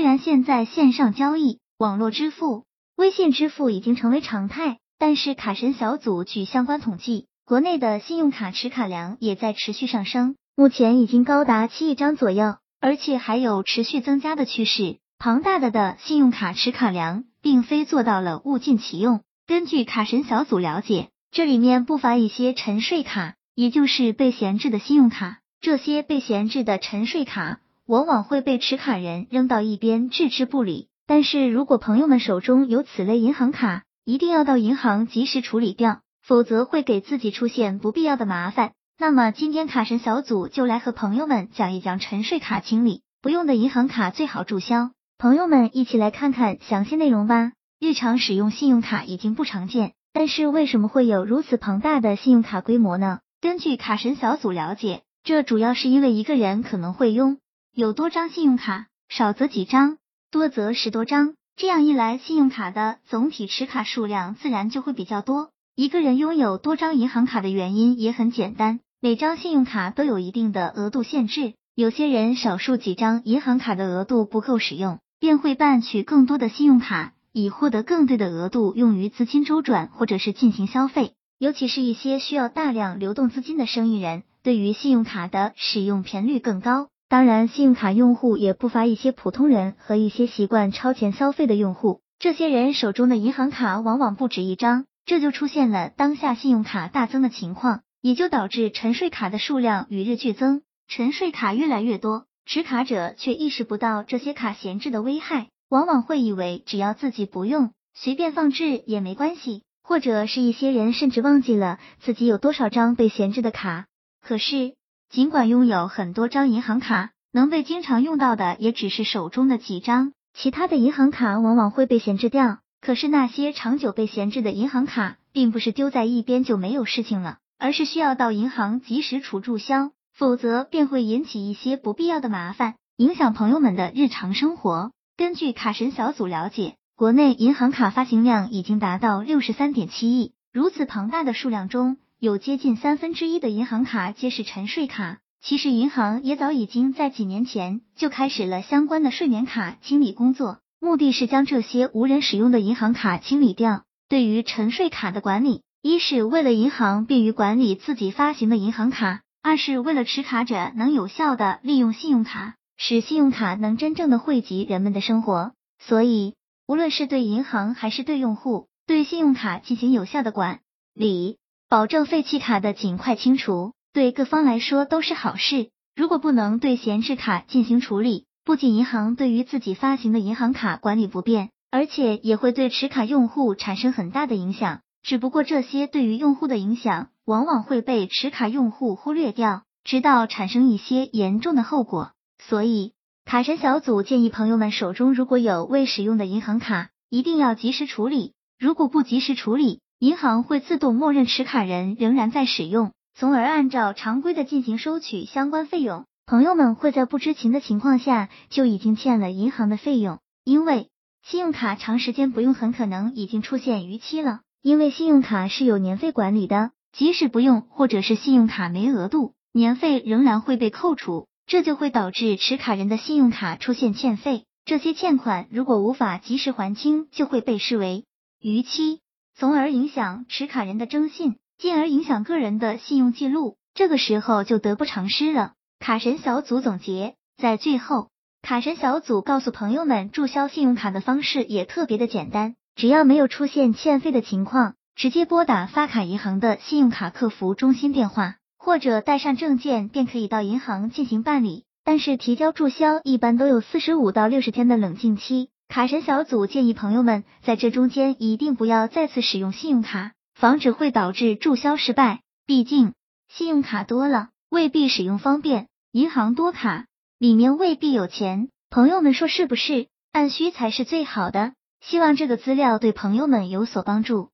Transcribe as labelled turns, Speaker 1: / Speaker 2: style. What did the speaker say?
Speaker 1: 虽然现在线上交易、网络支付、微信支付已经成为常态，但是卡神小组据相关统计，国内的信用卡持卡量也在持续上升，目前已经高达七亿张左右，而且还有持续增加的趋势。庞大的的信用卡持卡量，并非做到了物尽其用。根据卡神小组了解，这里面不乏一些沉睡卡，也就是被闲置的信用卡。这些被闲置的沉睡卡。往往会被持卡人扔到一边置之不理。但是如果朋友们手中有此类银行卡，一定要到银行及时处理掉，否则会给自己出现不必要的麻烦。那么今天卡神小组就来和朋友们讲一讲沉睡卡清理，不用的银行卡最好注销。朋友们一起来看看详细内容吧。日常使用信用卡已经不常见，但是为什么会有如此庞大的信用卡规模呢？根据卡神小组了解，这主要是因为一个人可能会用。有多张信用卡，少则几张，多则十多张。这样一来，信用卡的总体持卡数量自然就会比较多。一个人拥有多张银行卡的原因也很简单，每张信用卡都有一定的额度限制。有些人少数几张银行卡的额度不够使用，便会办取更多的信用卡，以获得更对的额度用于资金周转或者是进行消费。尤其是一些需要大量流动资金的生意人，对于信用卡的使用频率更高。当然，信用卡用户也不乏一些普通人和一些习惯超前消费的用户。这些人手中的银行卡往往不止一张，这就出现了当下信用卡大增的情况，也就导致沉睡卡的数量与日俱增。沉睡卡越来越多，持卡者却意识不到这些卡闲置的危害，往往会以为只要自己不用，随便放置也没关系，或者是一些人甚至忘记了自己有多少张被闲置的卡。可是。尽管拥有很多张银行卡，能被经常用到的也只是手中的几张，其他的银行卡往往会被闲置掉。可是那些长久被闲置的银行卡，并不是丢在一边就没有事情了，而是需要到银行及时处注销，否则便会引起一些不必要的麻烦，影响朋友们的日常生活。根据卡神小组了解，国内银行卡发行量已经达到六十三点七亿，如此庞大的数量中。有接近三分之一的银行卡皆是沉睡卡。其实银行也早已经在几年前就开始了相关的睡眠卡清理工作，目的是将这些无人使用的银行卡清理掉。对于沉睡卡的管理，一是为了银行便于管理自己发行的银行卡，二是为了持卡者能有效的利用信用卡，使信用卡能真正的惠及人们的生活。所以，无论是对银行还是对用户，对信用卡进行有效的管理。保证废弃卡的尽快清除，对各方来说都是好事。如果不能对闲置卡进行处理，不仅银行对于自己发行的银行卡管理不便，而且也会对持卡用户产生很大的影响。只不过这些对于用户的影响，往往会被持卡用户忽略掉，直到产生一些严重的后果。所以，卡神小组建议朋友们手中如果有未使用的银行卡，一定要及时处理。如果不及时处理，银行会自动默认持卡人仍然在使用，从而按照常规的进行收取相关费用。朋友们会在不知情的情况下就已经欠了银行的费用，因为信用卡长时间不用，很可能已经出现逾期了。因为信用卡是有年费管理的，即使不用或者是信用卡没额度，年费仍然会被扣除，这就会导致持卡人的信用卡出现欠费。这些欠款如果无法及时还清，就会被视为逾期。从而影响持卡人的征信，进而影响个人的信用记录，这个时候就得不偿失了。卡神小组总结在最后，卡神小组告诉朋友们，注销信用卡的方式也特别的简单，只要没有出现欠费的情况，直接拨打发卡银行的信用卡客服中心电话，或者带上证件便可以到银行进行办理。但是提交注销一般都有四十五到六十天的冷静期。卡神小组建议朋友们在这中间一定不要再次使用信用卡，防止会导致注销失败。毕竟信用卡多了未必使用方便，银行多卡里面未必有钱。朋友们说是不是？按需才是最好的。希望这个资料对朋友们有所帮助。